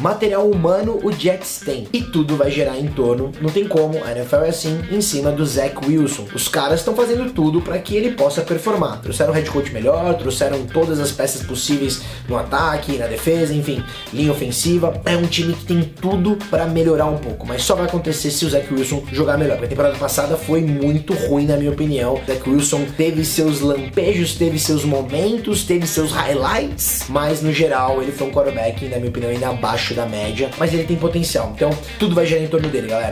material humano o Jets tem. E tudo vai gerar em torno, não tem como, a NFL é assim, em cima do Zach Wilson. Os caras estão fazendo tudo para que ele possa performar. Trouxeram um head coach melhor, trouxeram todas as peças possíveis no ataque, na defesa, enfim, linha ofensiva. É um time que tem tudo para melhorar um pouco, mas só vai acontecer se o Zach Wilson jogar melhor. Porque a temporada passada foi muito ruim, na minha opinião. O Zach Wilson teve seus lampejos, teve seus momentos, teve seus highlights, mas no geral ele foi um quarterback, na minha opinião, ainda abaixo da média. Mas ele tem potencial, então tudo vai girar em torno dele, galera.